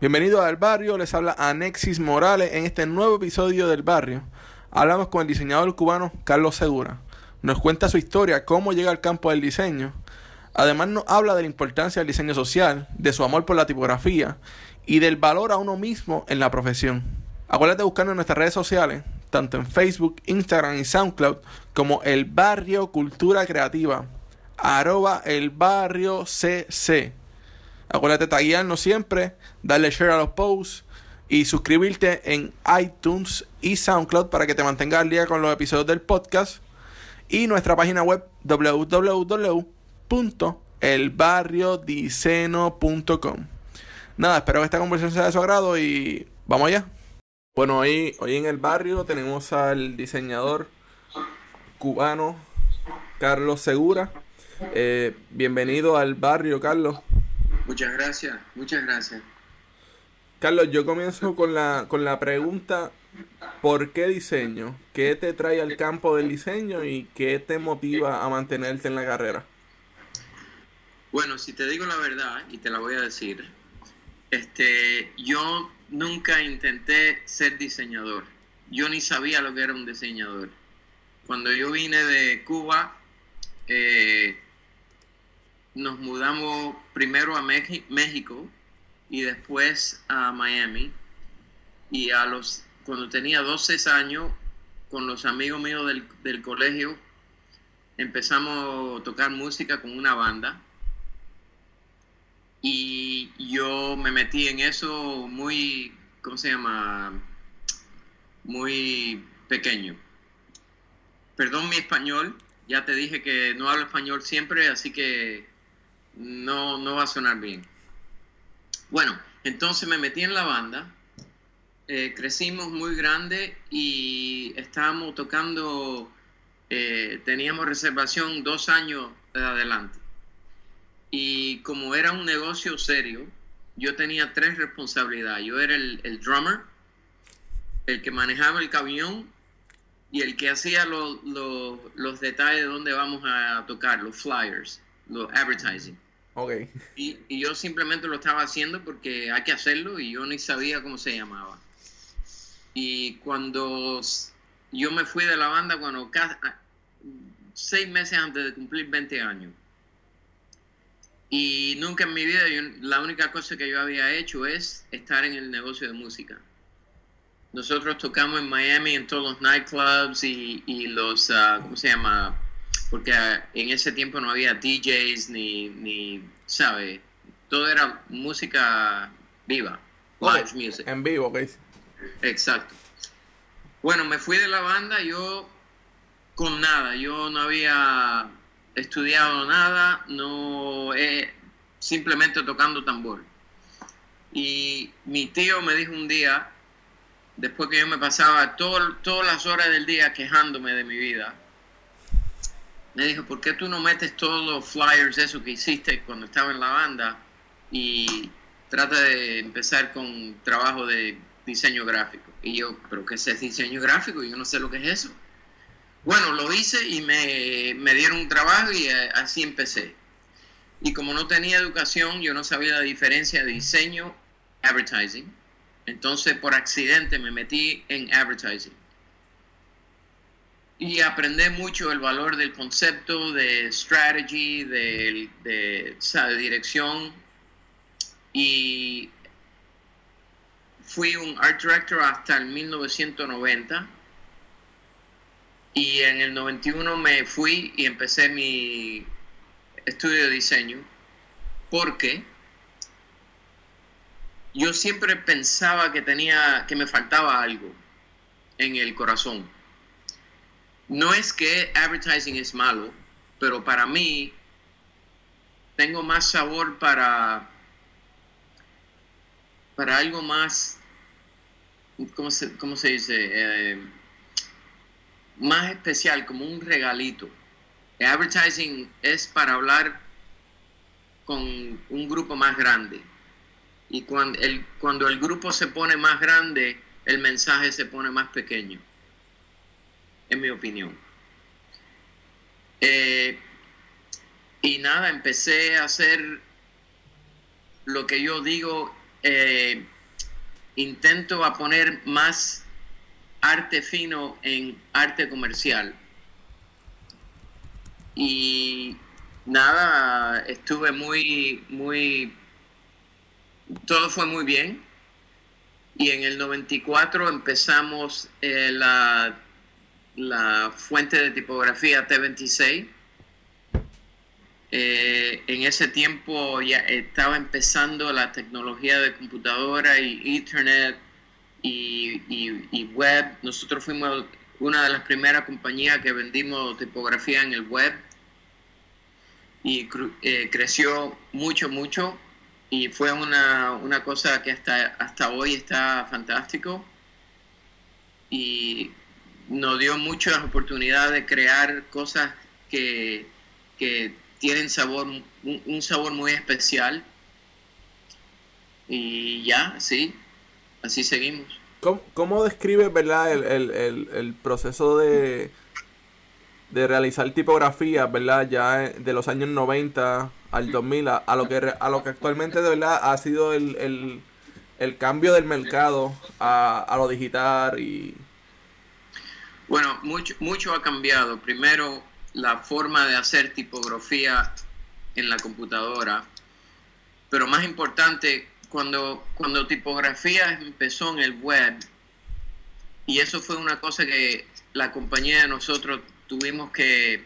Bienvenido al barrio, les habla Anexis Morales en este nuevo episodio del barrio. Hablamos con el diseñador cubano Carlos Segura. Nos cuenta su historia, cómo llega al campo del diseño. Además nos habla de la importancia del diseño social, de su amor por la tipografía y del valor a uno mismo en la profesión. Acuérdate de buscarnos en nuestras redes sociales, tanto en Facebook, Instagram y SoundCloud, como El Barrio Cultura Creativa, arroba el barrio CC. Acuérdate de taguearnos siempre, darle share a los posts y suscribirte en iTunes y SoundCloud para que te mantengas al día con los episodios del podcast y nuestra página web www.elbarriodiceno.com. Nada, espero que esta conversación sea de su agrado y vamos allá. Bueno, hoy, hoy en el barrio tenemos al diseñador cubano Carlos Segura. Eh, bienvenido al barrio, Carlos. Muchas gracias, muchas gracias. Carlos, yo comienzo con la, con la pregunta, ¿por qué diseño? ¿Qué te trae al campo del diseño y qué te motiva a mantenerte en la carrera? Bueno, si te digo la verdad, y te la voy a decir, este, yo nunca intenté ser diseñador. Yo ni sabía lo que era un diseñador. Cuando yo vine de Cuba, eh, nos mudamos primero a México y después a Miami. Y a los, cuando tenía 12 años, con los amigos míos del, del colegio, empezamos a tocar música con una banda y yo me metí en eso muy, ¿cómo se llama? Muy pequeño. Perdón mi español, ya te dije que no hablo español siempre, así que no, no va a sonar bien. Bueno, entonces me metí en la banda, eh, crecimos muy grande y estábamos tocando, eh, teníamos reservación dos años adelante. Y como era un negocio serio, yo tenía tres responsabilidades. Yo era el, drummer, el que manejaba el camión y el que hacía los detalles de dónde vamos a tocar, los flyers, los advertising. Y, yo simplemente lo estaba haciendo porque hay que hacerlo y yo ni sabía cómo se llamaba. Y cuando yo me fui de la banda, cuando seis meses antes de cumplir 20 años, y nunca en mi vida, la única cosa que yo había hecho es estar en el negocio de música. Nosotros tocamos en Miami en todos los nightclubs y, y los, uh, ¿cómo se llama? Porque uh, en ese tiempo no había DJs ni, ni ¿sabe? Todo era música viva, live music. En vivo, ¿ok? Exacto. Bueno, me fui de la banda, yo con nada, yo no había estudiado nada, no he simplemente tocando tambor. Y mi tío me dijo un día, después que yo me pasaba todas las horas del día quejándome de mi vida, me dijo, ¿por qué tú no metes todos los flyers, eso que hiciste cuando estaba en la banda, y trata de empezar con trabajo de diseño gráfico? Y yo, ¿pero qué es diseño gráfico? Yo no sé lo que es eso. Bueno, lo hice y me, dieron un trabajo y eh, así empecé. Y como no tenía educación, yo no sabía la diferencia de diseño, advertising. Entonces, por accidente me metí en advertising. Y aprendí mucho el valor del concepto, de strategy, de, de, de dirección. Y fui un art director hasta el 1990 y en el 91 me fui y empecé mi estudio de diseño porque yo siempre pensaba que tenía que me faltaba algo en el corazón. No es que advertising es malo, pero para mí tengo más sabor para para algo más ¿cómo se, cómo se dice? Eh, más especial, como un regalito. Advertising es para hablar con un grupo más grande. Y cuando el, cuando el grupo se pone más grande, el mensaje se pone más pequeño. En mi opinión. Eh, y nada, empecé a hacer lo que yo digo, eh, intento a poner más arte fino en arte comercial. Y nada, estuve muy, muy, todo fue muy bien. Y en el 94 empezamos eh, la, la fuente de tipografía T26 eh, en ese tiempo ya estaba empezando la tecnología de computadora y internet y, web. Nosotros fuimos una de las primeras compañías que vendimos tipografía en el web y eh, creció mucho, mucho y fue una, una, cosa que hasta, hasta hoy está fantástico y nos dio muchas oportunidades de crear cosas que, que tienen sabor, un, sabor muy especial. Y ya, sí, así seguimos. ¿Cómo, cómo describes, verdad, el, proceso de, de realizar tipografías, verdad, ya de los años 90 al 2000 a, lo, que, a lo que actualmente de verdad ha sido el, cambio del mercado a, a, lo digital y... Bueno, mucho, mucho ha cambiado. Primero, la forma de hacer tipografía en la computadora. Pero más importante, cuando, cuando tipografía empezó en el web, y eso fue una cosa que la compañía de nosotros tuvimos que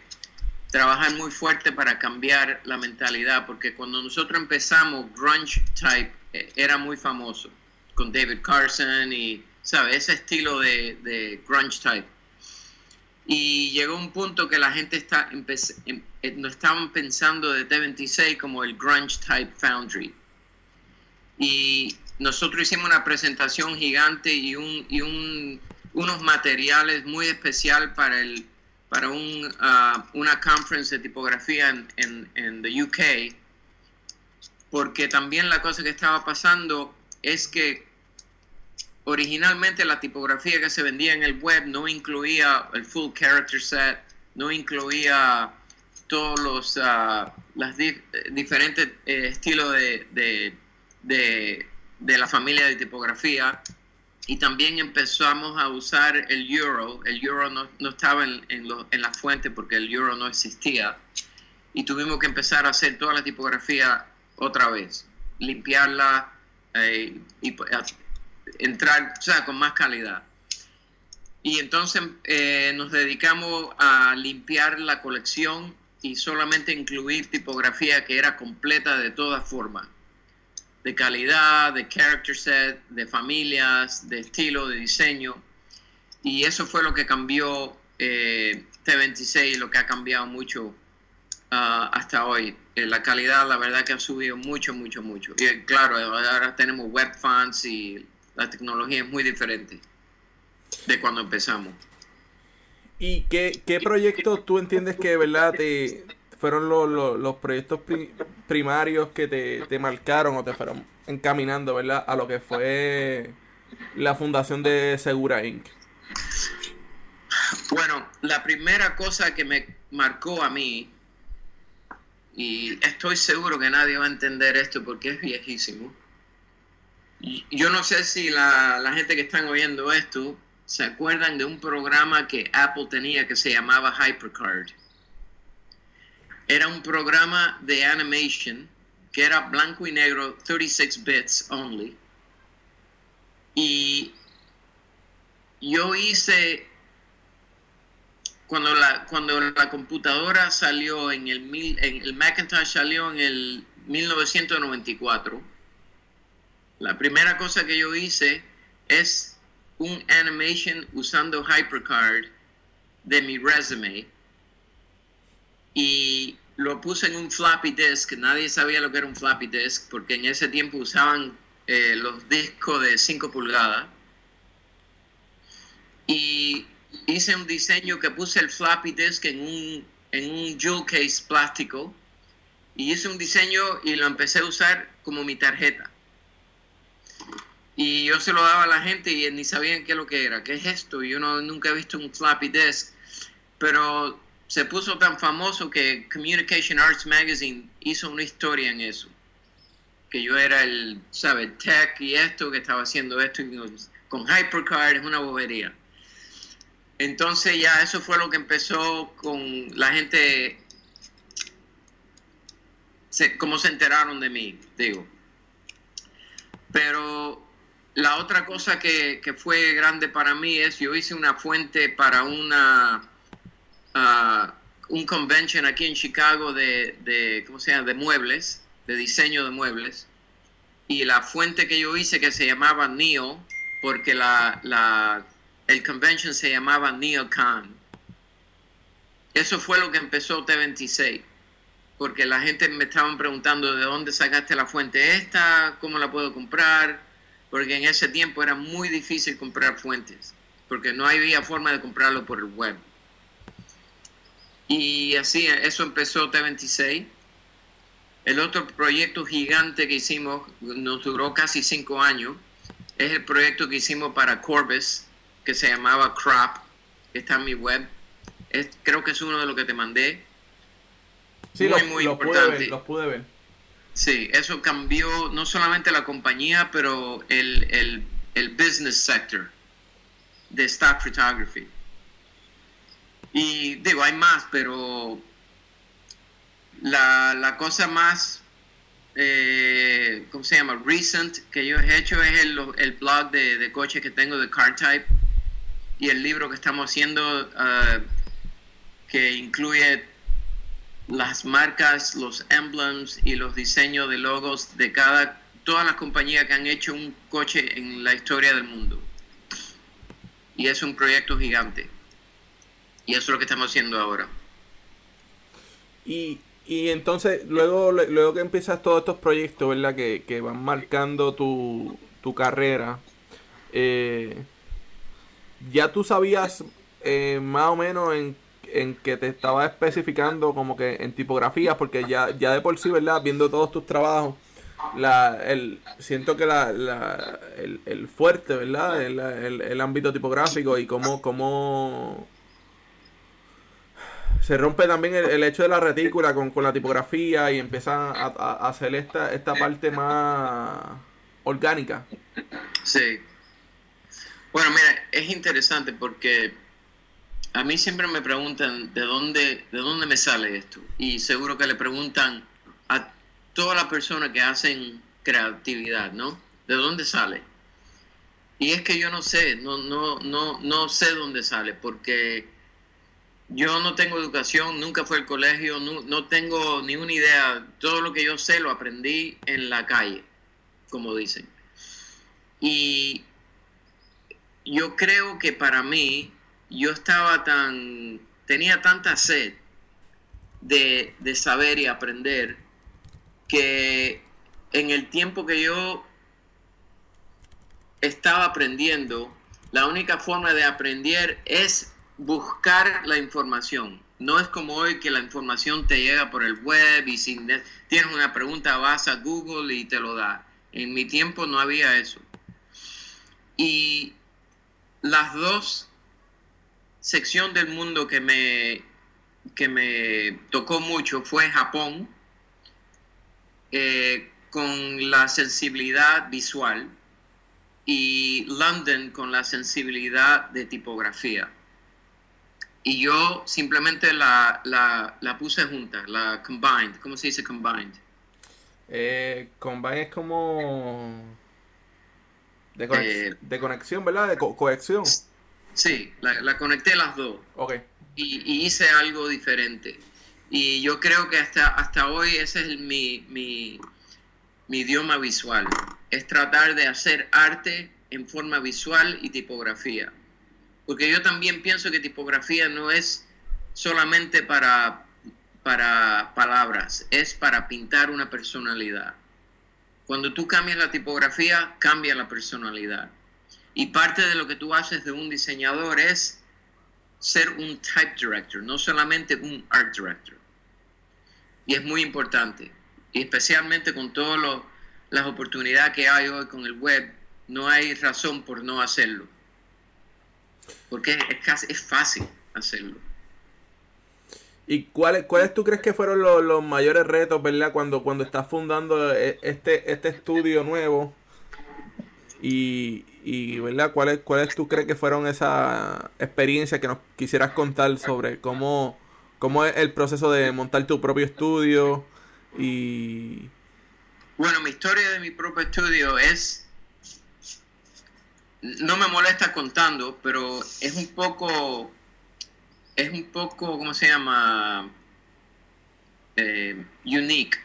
trabajar muy fuerte para cambiar la mentalidad, porque cuando nosotros empezamos, grunge type eh, era muy famoso, con David Carson y, ¿sabes? Ese estilo de, de grunge type y llegó un punto que la gente está em, eh, no estaban pensando de T26 como el grunge type foundry. Y nosotros hicimos una presentación gigante y, un, y un, unos materiales muy especial para el para un, uh, una conference de tipografía en, en, en the UK porque también la cosa que estaba pasando es que originalmente la tipografía que se vendía en el web no incluía el full character set, no incluía todos los uh, diferentes eh, estilos de, de, la familia de tipografía y también empezamos a usar el euro. El euro no, no estaba en, en, en, la fuente porque el euro no existía y tuvimos que empezar a hacer toda la tipografía otra vez, limpiarla eh, y entrar, o sea, con más calidad. Y entonces eh, nos dedicamos a limpiar la colección y solamente incluir tipografía que era completa de todas formas, de calidad, de character set, de familias, de estilo, de diseño. Y eso fue lo que cambió eh, T26, lo que ha cambiado mucho ah, hasta hoy. Eh, la calidad, la verdad que ha subido mucho, mucho, mucho. Y claro, ahora tenemos web fonts y la tecnología es muy diferente de cuando empezamos. ¿Y qué, qué proyectos tú entiendes que verdad te fueron los, los, proyectos primarios que te, te, marcaron o te fueron encaminando verdad a lo que fue la fundación de Segura Inc? Bueno, la primera cosa que me marcó a mí, y estoy seguro que nadie va a entender esto porque es viejísimo, yo no sé si la, gente que están oyendo esto se acuerdan de un programa que Apple tenía que se llamaba HyperCard. Era un programa de animation que era blanco y negro, 36 bits only. Y yo hice, cuando la, cuando la computadora salió en el, en el Macintosh salió en el 1994 la primera cosa que yo hice es un animation usando HyperCard de mi resume y lo puse en un floppy disk. Nadie sabía lo que era un floppy disk porque en ese tiempo usaban eh, los discos de 5 pulgadas. Y hice un diseño que puse el floppy disk en un, en un jewel case plástico y hice un diseño y lo empecé a usar como mi tarjeta. Y yo se lo daba a la gente y ni sabían qué es lo que era, qué es esto. Yo no, nunca he visto un floppy disk, pero se puso tan famoso que Communication Arts Magazine hizo una historia en eso. que yo era el, ¿sabes? Tech y esto, que estaba haciendo esto con HyperCard, es una bobería. Entonces ya eso fue lo que empezó con la gente, se, cómo se enteraron de mí, digo. Pero la otra cosa que, fue grande para mí es, yo hice una fuente para una, uh, un convention aquí en Chicago de, de, ¿cómo de muebles, de diseño de muebles. Y la fuente que yo hice que se llamaba Neo, porque la, la el convention se llamaba NeoCon. Eso fue lo que empezó T26, porque la gente me estaban preguntando de dónde sacaste la fuente esta, cómo la puedo comprar, porque en ese tiempo era muy difícil comprar fuentes, porque no había forma de comprarlo por el web. Y así, eso empezó T26. El otro proyecto gigante que hicimos nos duró casi cinco años. Es el proyecto que hicimos para Corbis, que se llamaba Crop, que está en mi web. Es, creo que es uno de los que te mandé. Sí, muy, muy importante. los pude ver. Sí, eso cambió no solamente la compañía, pero el, el, business sector de stock photography. Y digo, hay más, pero la, la cosa más, eh, ¿cómo se llama? Recent que yo he hecho es el, el blog de, de coche que tengo de Car Type y el libro que estamos haciendo uh, que incluye las marcas, los emblems y los diseños de logos de cada todas las compañías que han hecho un coche en la historia del mundo. Y es un proyecto gigante. Y eso es lo que estamos haciendo ahora. Y, y entonces, luego, luego que empiezas todos estos proyectos, ¿verdad? Que, que van marcando tu, tu carrera. Eh, ya tú sabías eh, más o menos en, en, que te estaba especificando como que en tipografías, porque ya, ya de por sí, ¿verdad? Viendo todos tus trabajos, la, el, siento que la, la, el, el fuerte, ¿verdad? El, el, el, ámbito tipográfico y cómo, cómo se rompe también el, hecho de la retícula con, con la tipografía y empieza a, a, hacer esta, esta parte más orgánica. Sí. Bueno, mira, es interesante porque a mí siempre me preguntan de dónde, de dónde me sale esto. Y seguro que le preguntan a todas las personas que hacen creatividad, ¿no? ¿De dónde sale? Y es que yo no sé, no, no, no, no sé dónde sale, porque yo no tengo educación, nunca fue al colegio, no, no tengo ni una idea. Todo lo que yo sé lo aprendí en la calle, como dicen. Y yo creo que para mí, yo estaba tan, tenía tanta sed de, saber y aprender que en el tiempo que yo estaba aprendiendo, la única forma de aprender es buscar la información. No es como hoy que la información te llega por el web y si tienes una pregunta vas a Google y te lo da. En mi tiempo no había eso. Y las dos secciones del mundo que me, que me tocó mucho fue Japón, eh, con la sensibilidad visual, y London con la sensibilidad de tipografía. Y yo simplemente la, la, puse junta, la combined. ¿Cómo se dice combined? Eh, combined es como eh, de, conexión, ¿verdad? De co cohesión. Sí, la, conecté las dos. Ok. Y, hice algo diferente. Y yo creo que hasta, hasta hoy ese es mi, mi, mi idioma visual. Es tratar de hacer arte en forma visual y tipografía. Porque yo también pienso que tipografía no es solamente para, para palabras, es para pintar una personalidad. Cuando tú cambias la tipografía, cambia la personalidad. Y parte de lo que tú haces de un diseñador es ser un type director, no solamente un art director. Y es muy importante. Y especialmente con todas las oportunidades que hay hoy con el web, no hay razón por no hacerlo. Porque es, casi, es fácil hacerlo. ¿Y cuáles cuáles tú crees que fueron los, los, mayores retos, verdad, cuando, cuando estás fundando e, este, este estudio nuevo? Y, y ¿verdad? ¿Cuáles, ¿Cuáles tú crees que fueron esas experiencias que nos quisieras contar sobre cómo, cómo es el proceso de montar tu propio estudio? Y... Bueno, mi historia de mi propio estudio es... No me molesta contando, pero es un poco es un poco, ¿cómo se llama? Eh, unique.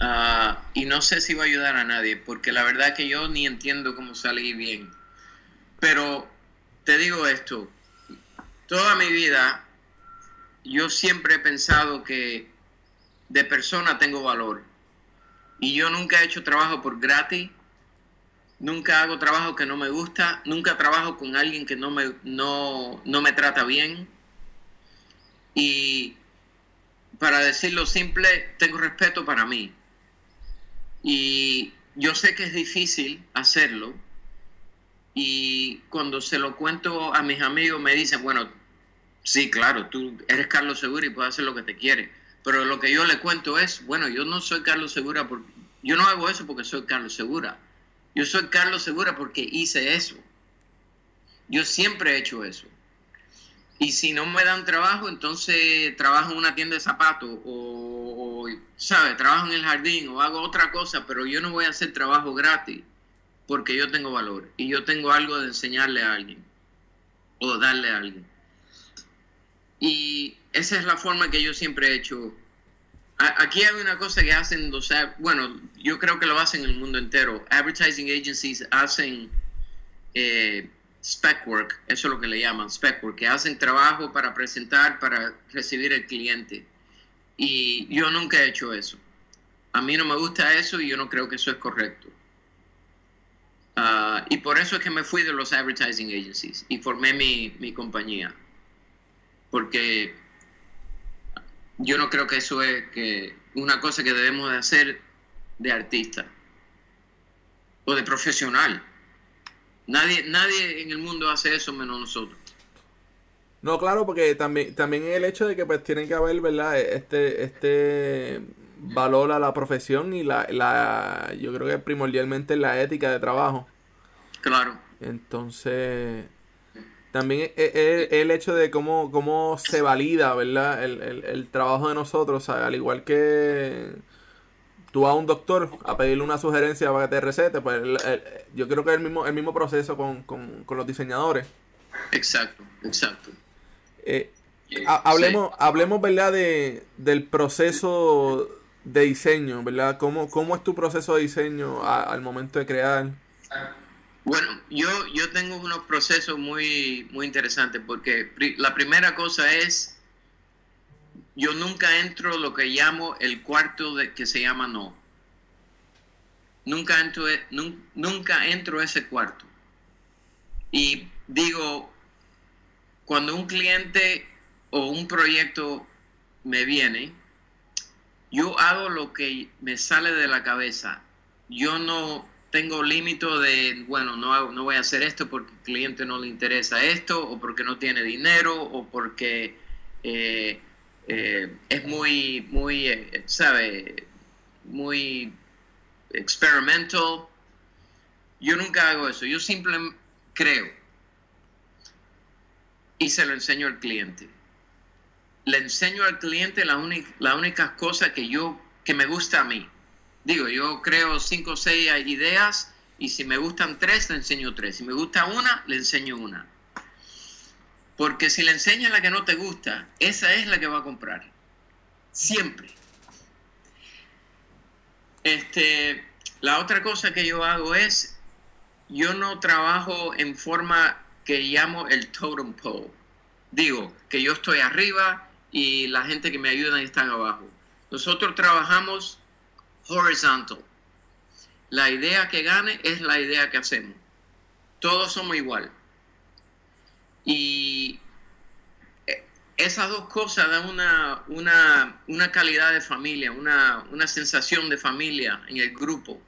Ah, y no sé si va a ayudar a nadie, porque la verdad que yo ni entiendo cómo salí bien. Pero te digo esto, toda mi vida yo siempre he pensado que de persona tengo valor. Y yo nunca he hecho trabajo por gratis nunca hago trabajo que no me gusta, nunca trabajo con alguien que no me, no, me trata bien. Y para decirlo simple, tengo respeto para mí. Y yo sé que es difícil hacerlo. Y cuando se lo cuento a mis amigos me dicen, bueno, sí, claro, tú eres Carlos Segura y puedes hacer lo que te quiere. Pero lo que yo le cuento es, bueno, yo no soy Carlos Segura, porque, yo no hago eso porque soy Carlos Segura yo soy Carlos Segura porque hice eso. Yo siempre he hecho eso. Y si no me dan trabajo, entonces trabajo en una tienda de zapatos o, ¿sabes? Trabajo en el jardín o hago otra cosa, pero yo no voy a hacer trabajo gratis porque yo tengo valor y yo tengo algo de enseñarle a alguien o darle a alguien. Y esa es la forma que yo siempre he hecho Aquí hay una cosa que hacen, bueno, yo creo que lo hacen en el mundo entero. Advertising agencies hacen eh, spec work, eso es lo que le llaman spec work, que hacen trabajo para presentar, para recibir el cliente. Y yo nunca he hecho eso. A mí no me gusta eso y yo no creo que eso es correcto. Ah, y por eso es que me fui de los advertising agencies y formé mi, mi compañía. Porque yo no creo que eso es que una cosa que debemos de hacer de artista o de profesional. Nadie, nadie en el mundo hace eso menos nosotros. No, claro, porque también, también el hecho de que pues tienen que haber, ¿verdad? Este, este valor a la profesión y la, la yo creo que primordialmente la ética de trabajo. Claro. Entonces, también es, el hecho de cómo, cómo se valida, ¿verdad? El, trabajo de nosotros, al igual que tú vas a un doctor a pedirle una sugerencia para que te recete, pues yo creo que es el mismo, el mismo proceso con, los diseñadores. Exacto, exacto. Eh, hablemos, hablemos, ¿verdad? De, del proceso de diseño, ¿verdad? ¿Cómo, cómo es tu proceso de diseño al momento de crear? Bueno, yo, yo tengo unos procesos muy, muy interesantes porque la primera cosa es, yo nunca entro lo que llamo el cuarto de, que se llama no. Nunca entro, nunca entro ese cuarto. Y digo, cuando un cliente o un proyecto me viene, yo hago lo que me sale de la cabeza. Yo no, tengo límite de, bueno, no, no voy a hacer esto porque al cliente no le interesa esto, o porque no tiene dinero, o porque eh, eh, es muy, muy, eh, ¿sabe? Muy experimental. Yo nunca hago eso, yo simplemente creo y se lo enseño al cliente. Le enseño al cliente la, la única cosa que yo, que me gusta a mí Digo, yo creo cinco o seis ideas y si me gustan tres, le enseño tres. Si me gusta una, le enseño una. Porque si le enseñas la que no te gusta, esa es la que va a comprar. Siempre. Este, la otra cosa que yo hago es, yo no trabajo en forma que llamo el totem pole. Digo, que yo estoy arriba y la gente que me ayuda está abajo. Nosotros trabajamos horizontal. La idea que gane es la idea que hacemos. Todos somos igual. Y eh, esas dos cosas dan una, una, calidad de familia, una, una, sensación de familia en el grupo,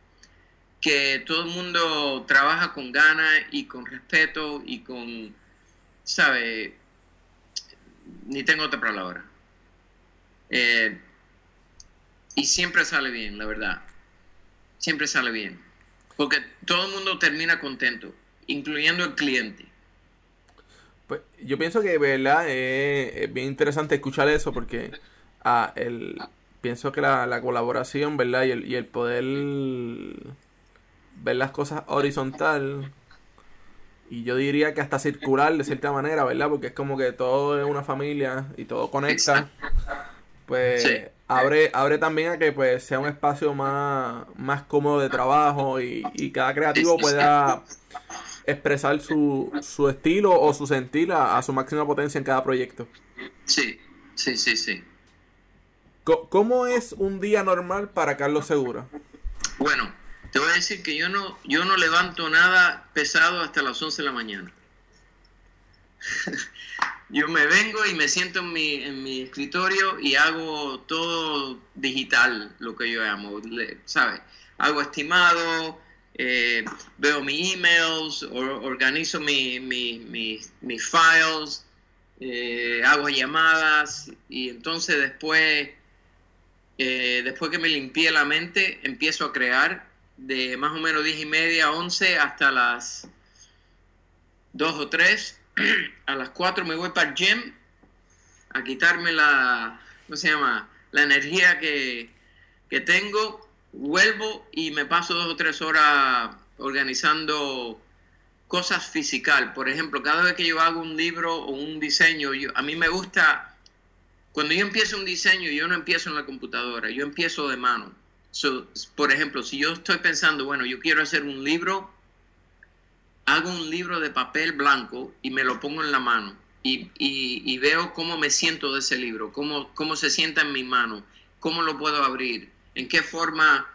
que todo el mundo trabaja con ganas y con respeto y con, ¿sabe? ni tengo otra palabra. Eh, y siempre sale bien, la verdad. Siempre sale bien. Porque todo el mundo termina contento, incluyendo el cliente. Pues yo pienso que, ¿verdad? es bien interesante escuchar eso porque ah, el, pienso que la, la colaboración, ¿verdad? Y el, y el poder ver las cosas horizontal y yo diría que hasta circular de cierta manera, ¿verdad? Porque es como que todo es una familia y todo conecta. Pues abre, abre también a que pues sea un espacio más, más cómodo de trabajo y, y cada creativo pueda expresar su, su estilo o su sentir a, a, su máxima potencia en cada proyecto. Sí, sí, sí, sí. ¿Cómo es un día normal para Carlos Segura? Bueno, te voy a decir que yo no, yo no levanto nada pesado hasta las 11 de la mañana. yo me vengo y me siento en mi, en mi escritorio y hago todo digital, lo que yo llamo, ¿sabes? Hago estimado, eh, veo mis emails, organizo mis mi, mi, files, eh, hago llamadas y entonces después eh, después que me limpié la mente, empiezo a crear de más o menos 10 y media, 11 hasta las 2 o 3. a las 4 me voy para el gym a quitarme la, ¿cómo se llama? La energía que, que tengo. Vuelvo y me paso dos o tres horas organizando cosas físicas. Por ejemplo, cada vez que yo hago un libro o un diseño, a mí me gusta cuando yo empiezo un diseño, yo no empiezo en la computadora, yo empiezo de mano. Por ejemplo, si yo estoy pensando, bueno, yo quiero hacer un libro, hago un libro de papel blanco y me lo pongo en la mano y, veo cómo me siento de ese libro, cómo, cómo se sienta en mi mano, cómo lo puedo abrir, en qué forma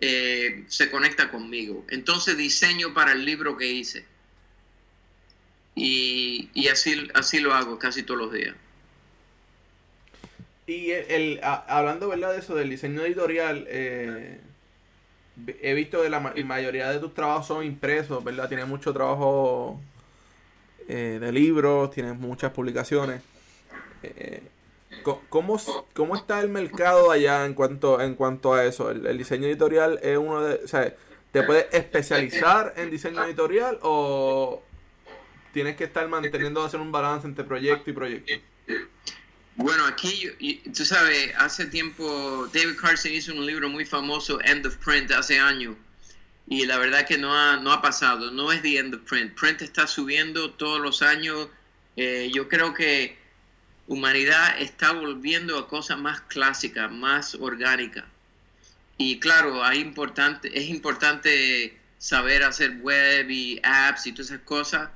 eh, se conecta conmigo. Entonces diseño para el libro que hice. Y, y así, así lo hago casi todos los días. Y el, hablando ¿verdad? de eso, del diseño editorial, eh, he visto que la mayoría de tus trabajos son impresos, ¿verdad? Tienes mucho trabajo eh, de libros, tienes muchas publicaciones. Eh, ¿cómo, ¿Cómo está el mercado allá en cuanto, en cuanto a eso? El, diseño editorial es uno de... O sea, ¿te puedes especializar en diseño editorial o tienes que estar manteniendo hacer un balance entre proyecto y proyecto? Bueno, aquí, tú sabes, hace tiempo David Carson hizo un libro muy famoso, End of Print, hace años. Y la verdad que no ha, no ha pasado, no es The End of Print. Print está subiendo todos los años. Eh, yo creo que humanidad está volviendo a cosas más clásicas, más orgánicas. Y claro, hay es importante saber hacer web y apps y todas esas cosas,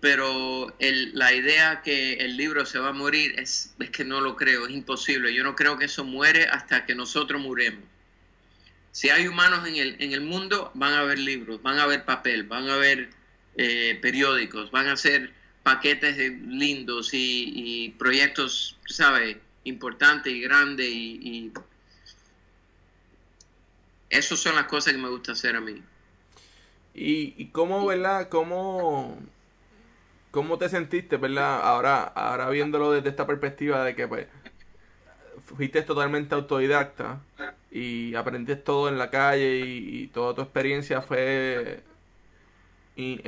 pero el, la idea que el libro se va a morir es, es, que no lo creo, es imposible. Yo no creo que eso muere hasta que nosotros muremos. Si hay humanos en el, en el mundo, van a haber libros, van a haber papel, van a haber eh, periódicos, van a ser paquetes lindos y, y proyectos, ¿sabes? Importantes y grandes y, y esas son las cosas que me gusta hacer a mí. ¿Y, y cómo, verdad? ¿Cómo ¿Cómo te sentiste, verdad? Ahora, ahora viéndolo desde esta perspectiva de que pues fuiste totalmente autodidacta y aprendiste todo en la calle y, toda tu experiencia fue en,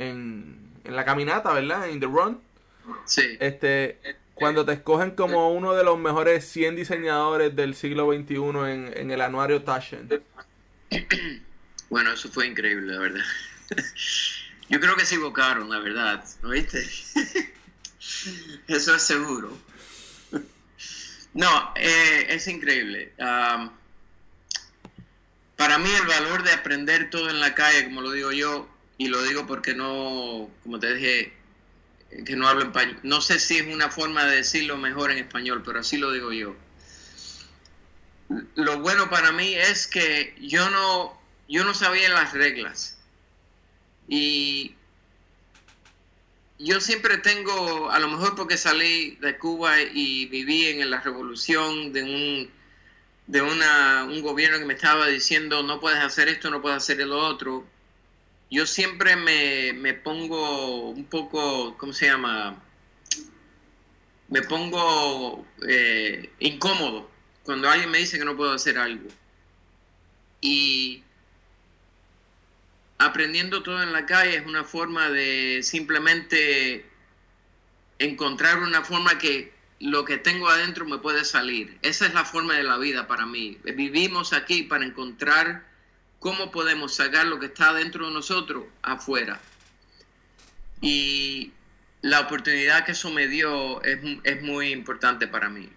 en, la caminata, ¿verdad? En The Run. Sí. Este, cuando te escogen como uno de los mejores 100 diseñadores del siglo XXI en, en el anuario Taschen. Bueno, eso fue increíble, la verdad. Yo creo que se equivocaron, la verdad, ¿no viste? Eso es seguro. No, eh, es increíble. para mí el valor de aprender todo en la calle, como lo digo yo, y lo digo porque no, como te dije, que no hablo español. No sé si es una forma de decirlo mejor en español, pero así lo digo yo. Lo bueno para mí es que yo no, yo no sabía las reglas. Y yo siempre tengo, a lo mejor porque salí de Cuba y viví en la revolución de un, de una, un gobierno que me estaba diciendo no puedes hacer esto, no puedes hacer lo otro, yo siempre me, me pongo un poco, ¿cómo se llama? me pongo eh, incómodo cuando alguien me dice que no puedo hacer algo. Y aprendiendo todo en la calle es una forma de simplemente encontrar una forma que lo que tengo adentro me puede salir. Esa es la forma de la vida para mí. Vivimos aquí para encontrar cómo podemos sacar lo que está dentro de nosotros afuera. Y la oportunidad que eso me dio es, es muy importante para mí.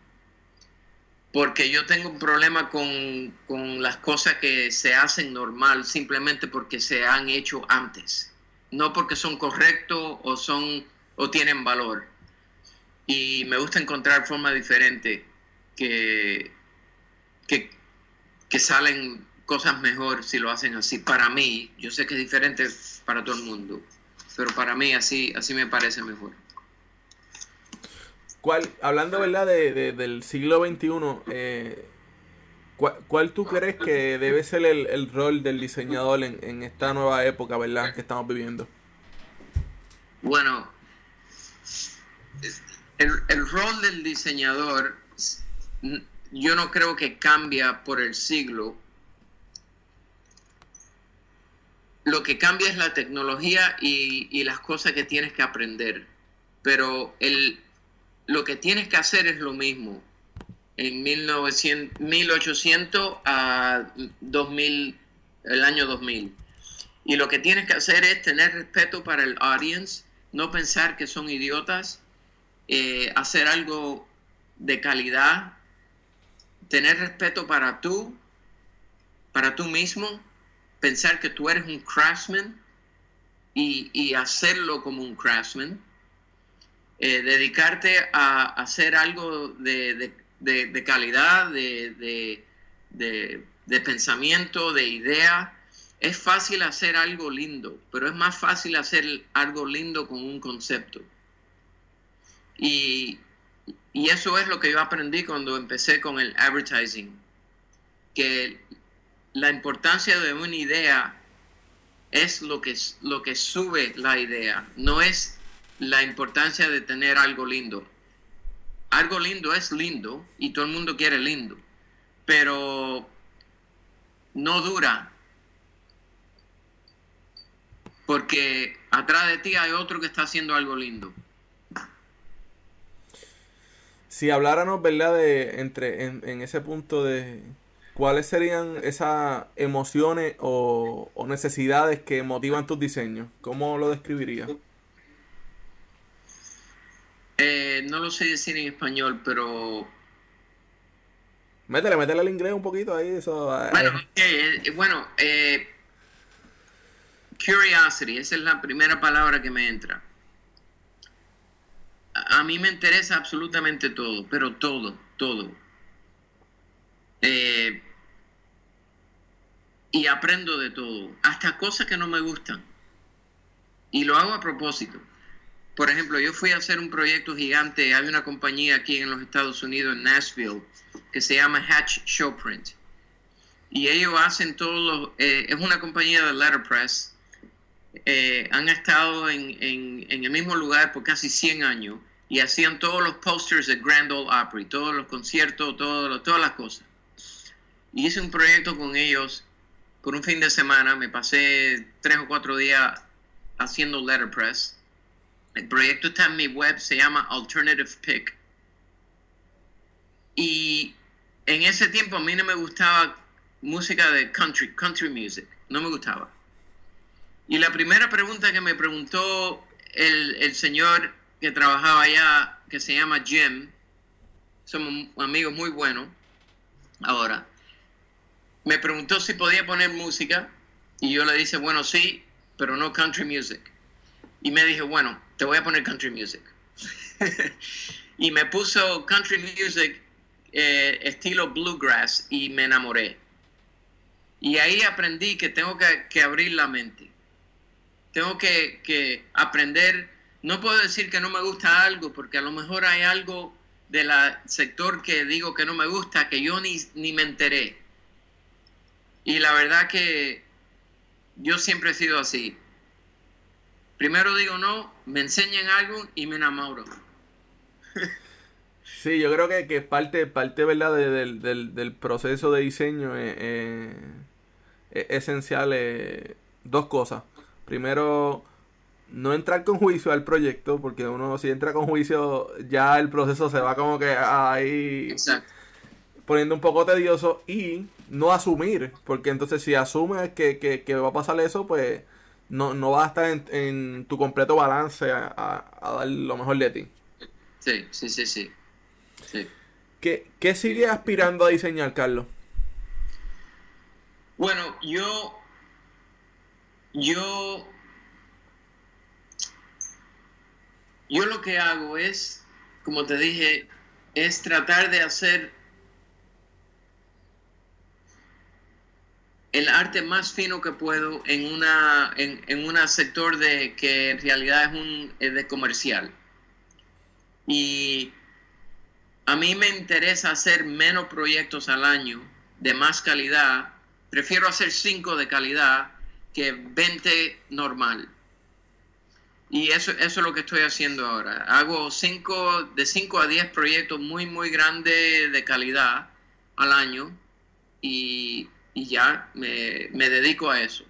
Porque yo tengo un problema con, con las cosas que se hacen normal simplemente porque se han hecho antes. No porque son correctos o, son, o tienen valor y me gusta encontrar formas diferentes que, que, salen cosas mejor si lo hacen así. Para mí, yo sé que es diferente para todo el mundo, pero para mí así, así me parece mejor. ¿Cuál, hablando verdad de, del siglo XXI, eh, ¿cuál, tú crees que debe ser el, el rol del diseñador en, en esta nueva época verdad que estamos viviendo? Bueno, el, rol del diseñador yo no creo que cambia por el siglo. Lo que cambia es la tecnología y, las cosas que tienes que aprender. Pero el, lo que tienes que hacer es lo mismo. En 1900, 1800 a 2000, el año 2000. Y lo que tienes que hacer es tener respeto para el audience, no pensar que son idiotas, eh, hacer algo de calidad, tener respeto para tú, para tú mismo, pensar que tú eres un craftsman y, hacerlo como un craftsman, eh, dedicarte a, hacer algo de, calidad, de, de pensamiento, de idea. Es fácil hacer algo lindo, pero es más fácil hacer algo lindo con un concepto. Y, eso es lo que yo aprendí cuando empecé con el advertising, que la importancia de una idea es lo que, lo que sube la idea, no es la importancia de tener algo lindo. Algo lindo es lindo y todo el mundo quiere lindo, pero no dura porque atrás de ti hay otro que está haciendo algo lindo si habláramos, ¿verdad? De, entre, en, ese punto de cuáles serían esas emociones o, necesidades que motivan tus diseños, ¿cómo lo describirías? Eh, no lo sé decir en español, pero... Métele, métele al inglés un poquito ahí. Eso, eh. bueno, eh, bueno curiosity, esa es la primera palabra que me entra a mí me interesa absolutamente todo, pero todo, todo. Eh, y aprendo de todo, hasta cosas que no me gustan. Y lo hago a propósito. Por ejemplo, yo fui a hacer un proyecto gigante, hay una compañía aquí en los Estados Unidos, en Nashville, que se llama Hatch Showprint. Y ellos hacen todos los... Eh, es una compañía de letterpress. Eh, han estado en, en, el mismo lugar por casi 100 años y hacían todos los posters de Grand Ole Opry, todos los conciertos, todas las cosas. Y hice un proyecto con ellos por un fin de semana, me pasé tres o cuatro días haciendo letterpress. El proyecto está en mi web, se llama Alternative Pick. Y en ese tiempo a mí no me gustaba música de country, country music, no me gustaba. Y la primera pregunta que me preguntó el, el señor que trabajaba allá, que se llama Jim, somos amigos muy buenos ahora, me preguntó si podía poner música y yo le dije, bueno, sí, pero no country music. Y me dije, bueno, te voy a poner country music. y me puso country music eh, estilo bluegrass y me enamoré. Y ahí aprendí que tengo que, que abrir la mente. Tengo que, que aprender no puedo decir que no me gusta algo, porque a lo mejor hay algo del sector que digo que no me gusta, que yo ni, ni me enteré. Y la verdad que yo siempre he sido así. Primero digo no, me enseñan algo y me enamoro. Sí, yo creo que, que parte, parte ¿verdad? del, del, del proceso de diseño es, esencial dos cosas. Primero, no entrar con juicio al proyecto, porque uno si entra con juicio ya el proceso se va como que ahí poniendo un poco tedioso y no asumir, porque entonces si asumes que, que, va a pasar eso, pues no, no vas a estar en, tu completo balance a, dar lo mejor de ti. Sí, sí, sí, sí. sí. ¿Qué, ¿Qué sigue aspirando a diseñar, Carlos? Bueno, yo... Yo Yo lo que hago es, como te dije, es tratar de hacer el arte más fino que puedo en una en, un sector de que en realidad es un de comercial. Y a mí me interesa hacer menos proyectos al año de más calidad. Prefiero hacer cinco de calidad que 20 normal. Y eso, eso es lo que estoy haciendo ahora. Hago cinco, de 5 a 10 proyectos muy, muy grandes de calidad al año. Y, ya me, dedico a eso.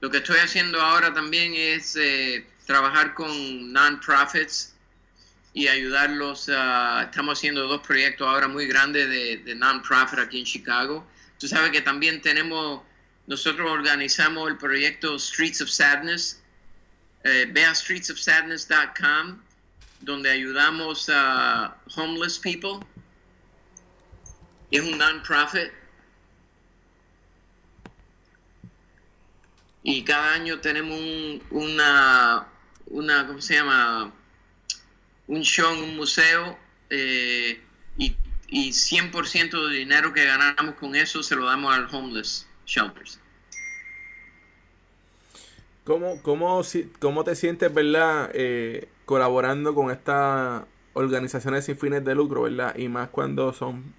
Lo que estoy haciendo ahora también es eh, trabajar con non-profits y ayudarlos. estamos haciendo dos proyectos ahora muy grandes de, de non-profit aquí en Chicago. Tú sabes que también tenemos, nosotros organizamos el proyecto Streets of Sadness, eh, ve a streetsofsadness.com, donde ayudamos a homeless people. Es un non-profit. Y cada año tenemos un, una, una, ¿cómo se llama? Un show en un museo eh, y, y 100% de dinero que ganamos con eso se lo damos al homeless shelters. ¿Cómo, cómo, cómo te sientes, verdad, eh, colaborando con estas organizaciones sin fines de lucro, verdad? Y más cuando son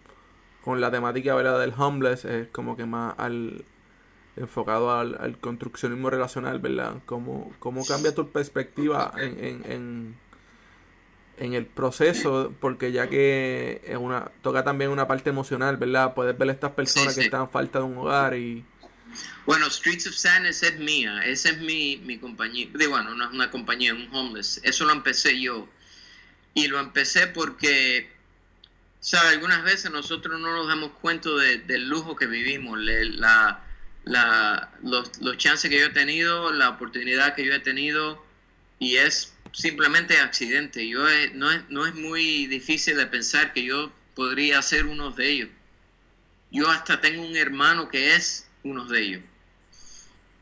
con la temática, verdad, del homeless, es como que más al enfocado al, construccionismo relacional, ¿verdad? ¿Cómo, cómo cambia tu perspectiva en, en, en, en, el proceso? Porque ya que es una, toca también una parte emocional, ¿verdad? Puedes ver a estas personas que están falta de un hogar y bueno, Streets of Sadness es mía, esa es mi, mi compañía. De, bueno, no es una compañía, un homeless. Eso lo empecé yo. Y lo empecé porque, ¿sabes? Algunas veces nosotros no nos damos cuenta del lujo que vivimos, la, la, los, los chances que yo he tenido, la oportunidad que yo he tenido, y es simplemente accidente. Yo no, es, no es muy difícil de pensar que yo podría ser uno de ellos. Yo hasta tengo un hermano que es uno de ellos.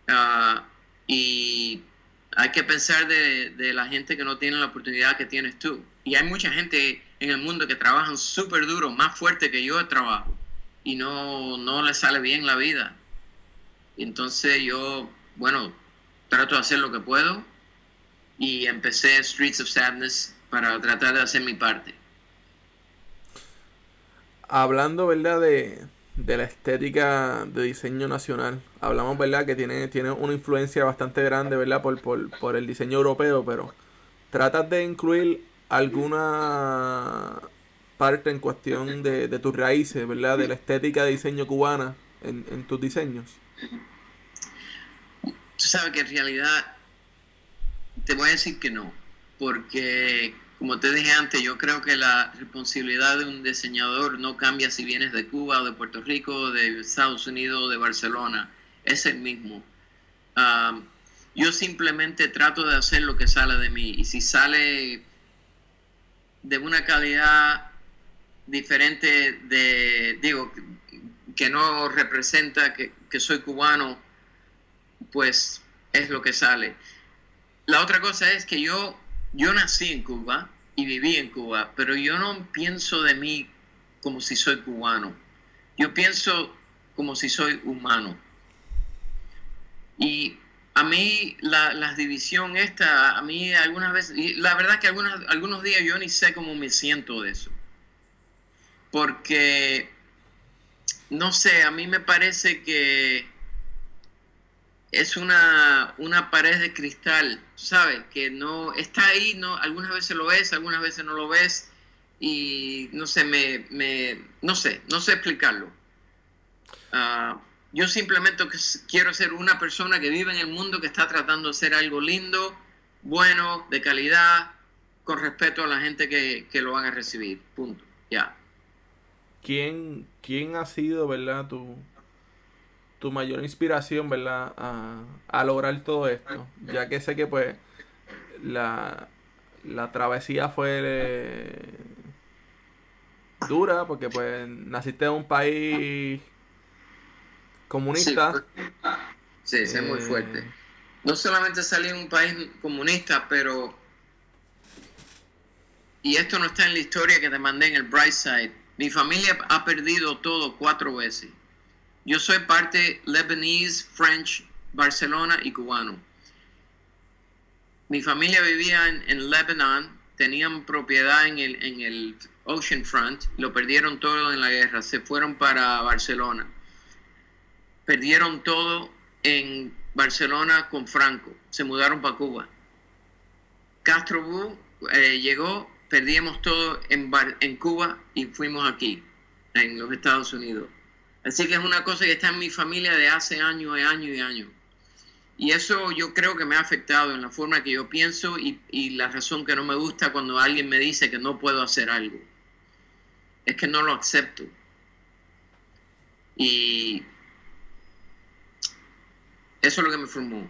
Ah, y hay que pensar de, la gente que no tiene la oportunidad que tienes tú. Y hay mucha gente en el mundo que trabajan súper duro, más fuerte que yo trabajo, y no, no les sale bien la vida. Entonces yo, bueno, trato de hacer lo que puedo y empecé Streets of Sadness para tratar de hacer mi parte. Hablando, ¿verdad? De, de la estética de diseño nacional. Hablamos, ¿verdad? Que tiene, tiene una influencia bastante grande, ¿verdad? Por, por, el diseño europeo, pero ¿tratas de incluir alguna parte en cuestión de, de tus raíces, ¿verdad? De la estética de diseño cubana en, en tus diseños. Tú sabes que en realidad te voy a decir que no, porque como te dije antes, yo creo que la responsabilidad de un diseñador no cambia si vienes de Cuba de Puerto Rico, de Estados Unidos de Barcelona, es el mismo. yo simplemente trato de hacer lo que sale de mí y si sale de una calidad diferente de, digo, que no representa que, que soy cubano, pues es lo que sale. La otra cosa es que yo yo nací en Cuba y viví en Cuba, pero yo no pienso de mí como si soy cubano. Yo pienso como si soy humano. Y a mí la, división esta, a mí algunas veces, la verdad que algunas, algunos días yo ni sé cómo me siento de eso. Porque, no sé, a mí me parece que es una, una pared de cristal, ¿sabes? Que no está ahí, no, algunas veces lo ves, algunas veces no lo ves, y no sé, me, me no sé, no sé explicarlo. Ah, yo simplemente quiero ser una persona que vive en el mundo que está tratando de hacer algo lindo, bueno, de calidad, con respeto a la gente que, que lo van a recibir. Punto. Ya. ¿Quién, ¿Quién ha sido, verdad, tu, tu mayor inspiración, verdad, a, a lograr todo esto? Ya que sé que, pues, la, la travesía fue eh, dura, porque, pues, naciste en un país comunista. Sí, es muy eh, fuerte. No solamente salí en un país comunista, pero y esto no está en la historia que te mandé en el Bright Side. Mi familia ha perdido todo cuatro veces. Yo soy parte Lebanese, French, Barcelona y cubano. Mi familia vivía en, en Lebanon, tenían propiedad en el, en el Ocean Front, lo perdieron todo en la guerra, se fueron para Barcelona. Perdieron todo en Barcelona con Franco, se mudaron para Cuba. Castro eh, llegó, perdimos todo en, en Cuba y fuimos aquí, en los Estados Unidos. Así que es una cosa que está en mi familia de hace años y años y años. Y eso yo creo que me ha afectado en la forma que yo pienso y, y, la razón que no me gusta cuando alguien me dice que no puedo hacer algo. Es que no lo acepto. Y eso es lo que me formó.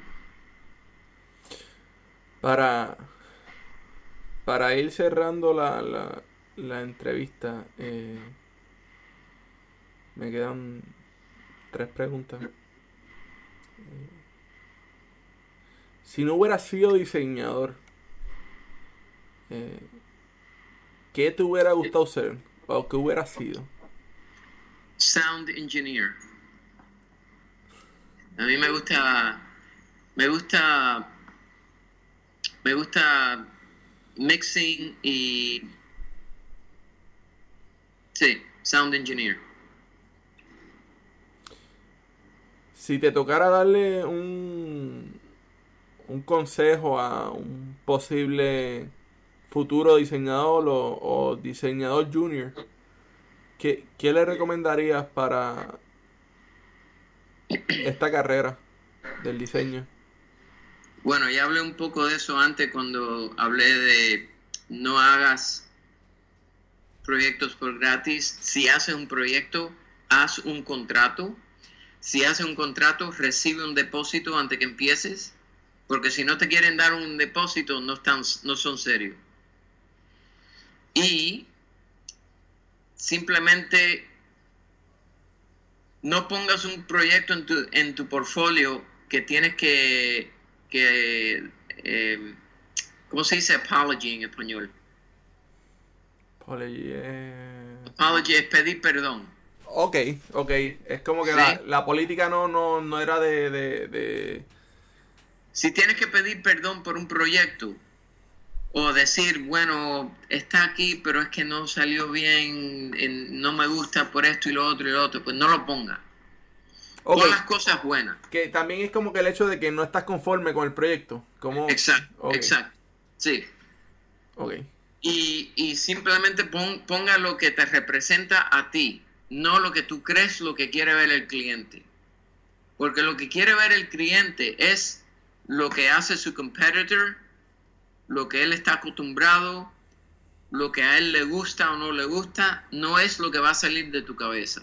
Para, para ir cerrando la, entrevista, eh, me quedan tres preguntas. Eh, si no hubiera sido diseñador, eh, ¿qué te hubiera gustado ser? ¿O qué hubiera sido? Sound engineer. A mí me gusta, me gusta, me gusta mixing y sí, sound engineer. Si te tocara darle un, un consejo a un posible futuro diseñador o, diseñador junior, ¿qué, ¿qué, le recomendarías para esta carrera del diseño? Bueno, ya hablé un poco de eso antes cuando hablé de no hagas proyectos por gratis. Si haces un proyecto, haz un contrato. Si haces un contrato, recibe un depósito antes que empieces, porque si no te quieren dar un depósito, no, están, no son serios. Y simplemente no pongas un proyecto en tu, en tu portfolio que tienes que, que eh, ¿cómo se dice apology en español? Apology, eh... apology es pedir perdón. Ok, ok. Es como que la, política no, no, no era de, de, Si tienes que pedir perdón por un proyecto, o decir, bueno, está aquí, pero es que no salió bien, no me gusta por esto y lo otro y lo otro, pues no lo ponga. Okay. las cosas buenas. Que también es como que el hecho de que no estás conforme con el proyecto. Como... Exacto, exacto. Sí. Ok. Y, y simplemente ponga lo que te representa a ti, no lo que tú crees lo que quiere ver el cliente. Porque lo que quiere ver el cliente es lo que hace su competitor lo que él está acostumbrado, lo que a él le gusta o no le gusta, no es lo que va a salir de tu cabeza.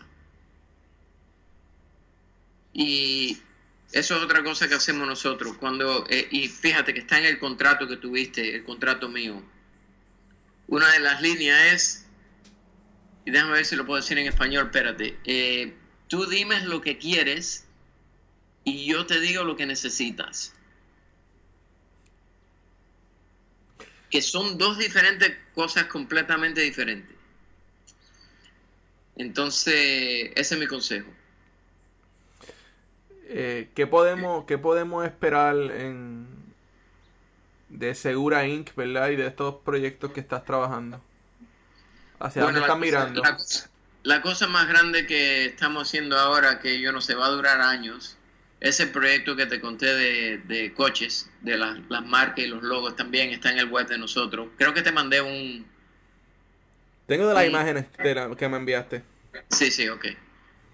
Y eso es otra cosa que hacemos nosotros. Cuando, eh, y fíjate que está en el contrato que tuviste, el contrato mío. Una de las líneas es, y déjame ver si lo puedo decir en español, espérate. Eh, tú dimes lo que quieres y yo te digo lo que necesitas. que son dos diferentes cosas completamente diferentes. Entonces, ese es mi consejo. Eh, ¿qué, podemos, ¿Qué podemos esperar en, de Segura Inc., verdad? Y de estos proyectos que estás trabajando. ¿Hacia dónde estás mirando? la, cosa más grande que estamos haciendo ahora, que yo no sé, va a durar años, ese proyecto que te conté de, coches, de las, marcas y los logos también está en el web de nosotros. Creo que te mandé un... Tengo de las imágenes de la- que me enviaste. Sí, sí, ok.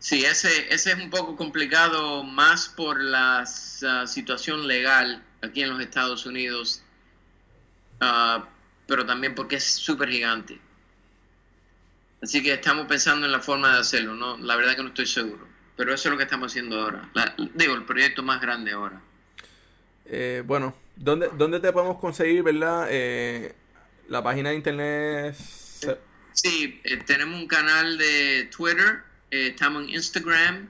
Sí, ese, ese es un poco complicado más por la ah, situación legal aquí en los Estados Unidos, ah, pero también porque es súper gigante. Así que estamos pensando en la forma de hacerlo, ¿no? La verdad que no estoy seguro, pero eso es lo que estamos haciendo ahora. La- digo, el proyecto más grande ahora. Eh, bueno, ¿dónde, ¿dónde te podemos conseguir, verdad? Eh, la página de internet. Sí, eh, tenemos un canal de Twitter, eh, estamos en Instagram,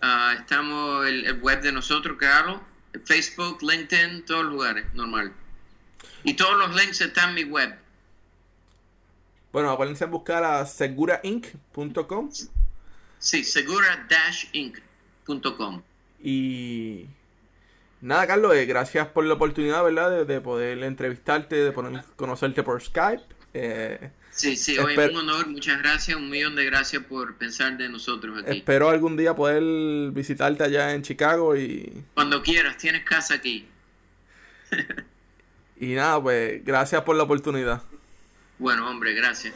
ah, estamos el, el web de nosotros, claro, Facebook, LinkedIn, todos los lugares, normal. Y todos los links están en mi web. Bueno, acuérdense en buscar a segurainc.com Sí, segura-inc.com. y nada, Carlos, eh, gracias por la oportunidad, ¿verdad? De, de poder entrevistarte, de poder conocerte por Skype. Eh, Sí, sí, hoy Esper- un honor, muchas gracias, un millón de gracias por pensar de nosotros aquí. espero algún día poder visitarte allá en Chicago y, Cuando quieras, tienes casa aquí. y nada, pues gracias por la oportunidad. Bueno, hombre, gracias.